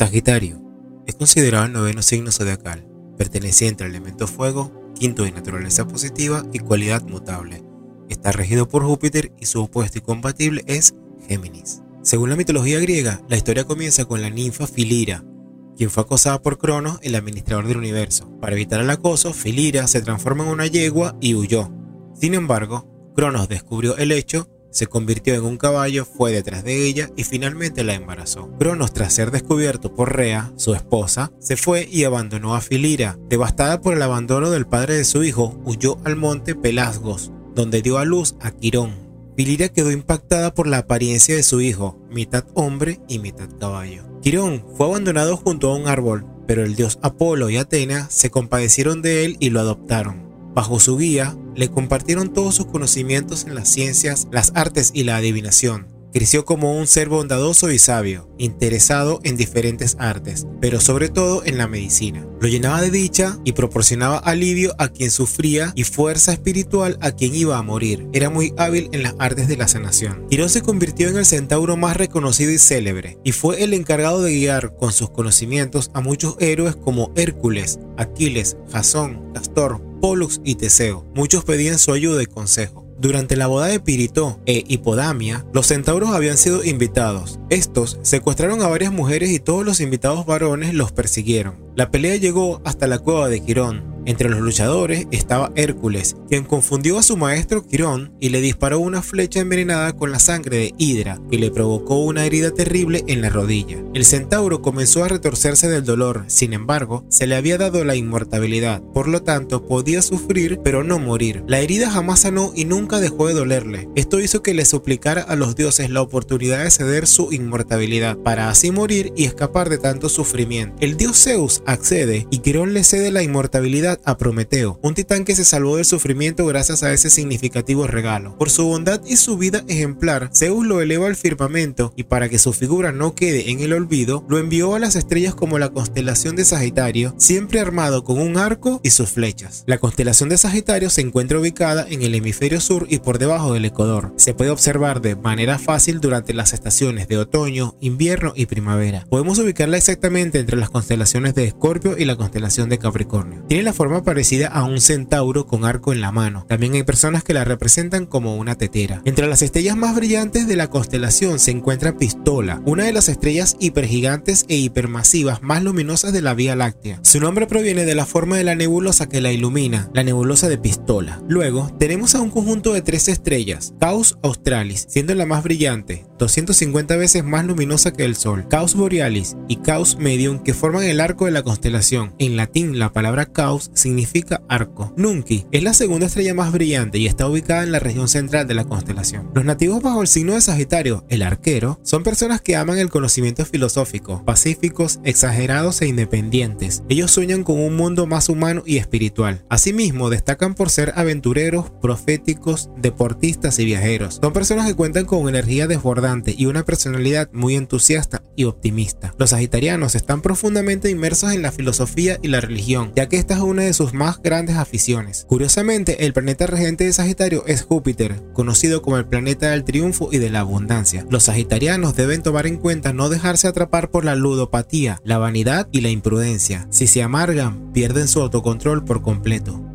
Sagitario es considerado el noveno signo zodiacal, perteneciente al elemento fuego, quinto de naturaleza positiva y cualidad mutable. Está regido por Júpiter y su opuesto y compatible es Géminis. Según la mitología griega, la historia comienza con la ninfa Filira, quien fue acosada por Cronos, el administrador del universo. Para evitar el acoso, Filira se transforma en una yegua y huyó. Sin embargo, Cronos descubrió el hecho se convirtió en un caballo, fue detrás de ella y finalmente la embarazó. Cronos, tras ser descubierto por Rea, su esposa, se fue y abandonó a Filira. Devastada por el abandono del padre de su hijo, huyó al monte Pelasgos, donde dio a luz a Quirón. Filira quedó impactada por la apariencia de su hijo, mitad hombre y mitad caballo. Quirón fue abandonado junto a un árbol, pero el dios Apolo y Atena se compadecieron de él y lo adoptaron. Bajo su guía, le compartieron todos sus conocimientos en las ciencias, las artes y la adivinación. Creció como un ser bondadoso y sabio, interesado en diferentes artes, pero sobre todo en la medicina. Lo llenaba de dicha y proporcionaba alivio a quien sufría y fuerza espiritual a quien iba a morir. Era muy hábil en las artes de la sanación. Quirón se convirtió en el centauro más reconocido y célebre, y fue el encargado de guiar con sus conocimientos a muchos héroes como Hércules, Aquiles, Jasón, Castor, Pollux y Teseo. Muchos pedían su ayuda y consejo. Durante la boda de Pirito e Hipodamia, los centauros habían sido invitados. Estos secuestraron a varias mujeres y todos los invitados varones los persiguieron. La pelea llegó hasta la cueva de Quirón, entre los luchadores estaba Hércules, quien confundió a su maestro Quirón y le disparó una flecha envenenada con la sangre de Hidra, que le provocó una herida terrible en la rodilla. El centauro comenzó a retorcerse del dolor, sin embargo, se le había dado la inmortalidad, por lo tanto podía sufrir pero no morir. La herida jamás sanó y nunca dejó de dolerle. Esto hizo que le suplicara a los dioses la oportunidad de ceder su inmortalidad, para así morir y escapar de tanto sufrimiento. El dios Zeus accede y Quirón le cede la a Prometeo, un titán que se salvó del sufrimiento gracias a ese significativo regalo. Por su bondad y su vida ejemplar, Zeus lo eleva al firmamento y para que su figura no quede en el olvido, lo envió a las estrellas como la constelación de Sagitario, siempre armado con un arco y sus flechas. La constelación de Sagitario se encuentra ubicada en el hemisferio sur y por debajo del Ecuador. Se puede observar de manera fácil durante las estaciones de otoño, invierno y primavera. Podemos ubicarla exactamente entre las constelaciones de Escorpio y la constelación de Capricornio. Tiene la forma parecida a un centauro con arco en la mano. También hay personas que la representan como una tetera. Entre las estrellas más brillantes de la constelación se encuentra Pistola, una de las estrellas hipergigantes e hipermasivas más luminosas de la Vía Láctea. Su nombre proviene de la forma de la nebulosa que la ilumina, la nebulosa de Pistola. Luego tenemos a un conjunto de tres estrellas, Caus Australis, siendo la más brillante, 250 veces más luminosa que el Sol, Caus Borealis y Caus Medium que forman el arco de la constelación. En latín la palabra Caus significa arco. Nunki es la segunda estrella más brillante y está ubicada en la región central de la constelación. Los nativos bajo el signo de Sagitario, el arquero, son personas que aman el conocimiento filosófico, pacíficos, exagerados e independientes. Ellos sueñan con un mundo más humano y espiritual. Asimismo, destacan por ser aventureros, proféticos, deportistas y viajeros. Son personas que cuentan con energía y una personalidad muy entusiasta y optimista. Los sagitarianos están profundamente inmersos en la filosofía y la religión, ya que esta es una de sus más grandes aficiones. Curiosamente, el planeta regente de Sagitario es Júpiter, conocido como el planeta del triunfo y de la abundancia. Los sagitarianos deben tomar en cuenta no dejarse atrapar por la ludopatía, la vanidad y la imprudencia. Si se amargan, pierden su autocontrol por completo.